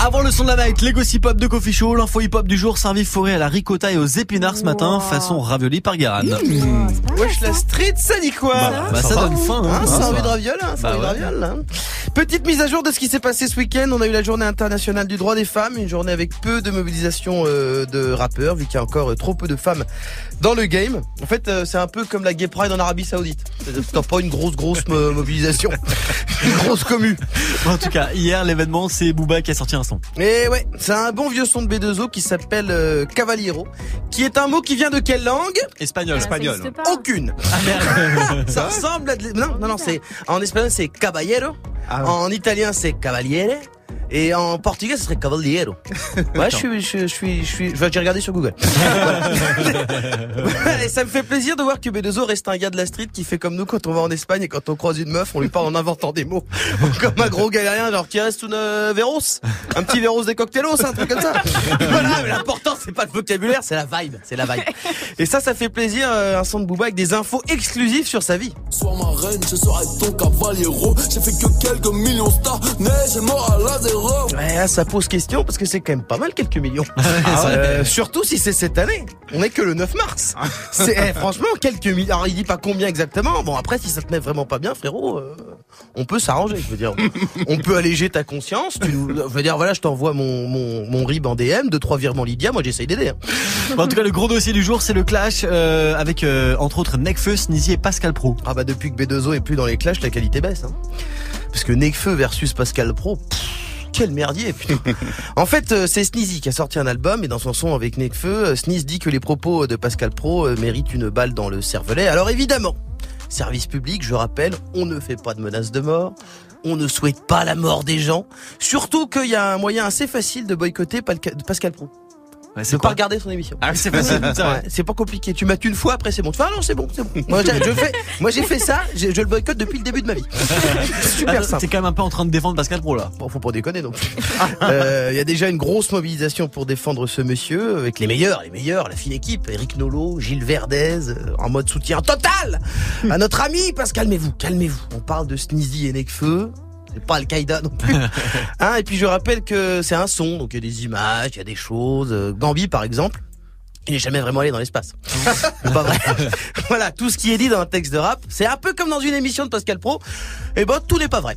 Avant le son de la night, les gossip hop de Coffee Show, l'info hip hop du jour servi forêt à la ricotta et aux épinards ce matin, façon ravioli par Garan. Wesh la street, ça dit quoi Bah, bah, ça donne faim, hein. Hein, ça Ah, a envie ça. de hein, ça Bah a envie de ouais. raviole, hein. Petite mise à jour de ce qui s'est passé ce week-end. On a eu la journée internationale du droit des femmes, une journée avec peu de mobilisation euh, de rappeurs, vu qu'il y a encore euh, trop peu de femmes dans le game. En fait, euh, c'est un peu comme la Gay Pride en Arabie Saoudite. T'as pas une grosse, grosse mo- mobilisation, une grosse commu. En tout cas, hier, l'événement, c'est Booba qui a sorti un son. Et ouais, c'est un bon vieux son de B2O qui s'appelle euh, Cavaliero, qui est un mot qui vient de quelle langue? Espagnol. Espagnol. Aucune. Ah merde. Ça ressemble à de... Non, non, non, c'est... En espagnol, c'est caballero. Ah. En italien, c'est cavaliere. Et en portugais, ce serait cavaliero. Ouais, je suis, je, je suis, je suis, je vais j'ai regardé sur Google. Et ça me fait plaisir de voir que B2O reste un gars de la street qui fait comme nous quand on va en Espagne et quand on croise une meuf, on lui parle en inventant des mots. Comme un gros galérien, genre qui reste une euh, véros. Un petit véros des cocktailos, un truc comme ça. voilà, mais l'important, c'est pas le vocabulaire, c'est la vibe. C'est la vibe. Et ça, ça fait plaisir, euh, un son de Booba avec des infos exclusives sur sa vie. Sois ma reine, je serai ton cavaliero. J'ai fait que quelques millions de stars, mais j'ai mort à la zéro. Ouais, là, ça pose question parce que c'est quand même pas mal quelques millions. Ah ouais. Euh, surtout si c'est cette année. On est que le 9 mars. C'est eh, franchement quelques millions. Alors il dit pas combien exactement. Bon après si ça te met vraiment pas bien frérot, euh, on peut s'arranger. Je veux dire, on peut alléger ta conscience. Tu nous, je veux dire voilà, je t'envoie mon mon mon rib en DM de trois virements Lydia. Moi j'essaye d'aider. hein. Bon, en tout cas, le gros dossier du jour, c'est le clash euh, avec, entre autres, Necfeu, Sneezy et Pascal Pro. Ah bah depuis que B2O est plus dans les clashs, la qualité baisse. Hein. Parce que Nekfeu versus Pascal Pro. pff, Quel merdier putain. En fait, euh, c'est Sneezy qui a sorti un album et dans son son avec Nekfeu, euh, Sneezy dit que les propos de Pascal Pro euh, méritent une balle dans le cervelet. Alors évidemment, service public, je rappelle, on ne fait pas de menaces de mort. On ne souhaite pas la mort des gens. Surtout qu'il y a un moyen assez facile de boycotter Pascal Pro. Ouais, De pas regarder son émission. Ah, c'est facile, c'est vrai. Ouais, c'est pas compliqué. Tu mates une fois, après c'est bon. Tu fais, ah non, c'est bon, c'est bon. Moi, j'ai- je fais, moi, j'ai fait ça, je le boycotte depuis le début de ma vie. Super Ah, simple. T'es quand même un peu en train de défendre Pascal Pro, là. Bon, faut pas déconner plus. Euh, Il y a déjà une grosse mobilisation pour défendre ce monsieur avec les meilleurs, les meilleurs, la fine équipe, Eric Nolot, Gilles Verdez, euh, en mode soutien total à notre ami. Parce calmez-vous, calmez-vous. On parle de Sneezy et Nekfeu. C'est pas Al-Qaïda non plus. Hein, et puis je rappelle que c'est un son, donc il y a des images, il y a des choses. Euh, Gambi par exemple, il n'est jamais vraiment allé dans l'espace. Pas vrai. voilà, tout ce qui est dit dans un texte de rap, c'est un peu comme dans une émission de Pascal Pro. Et ben tout n'est pas vrai.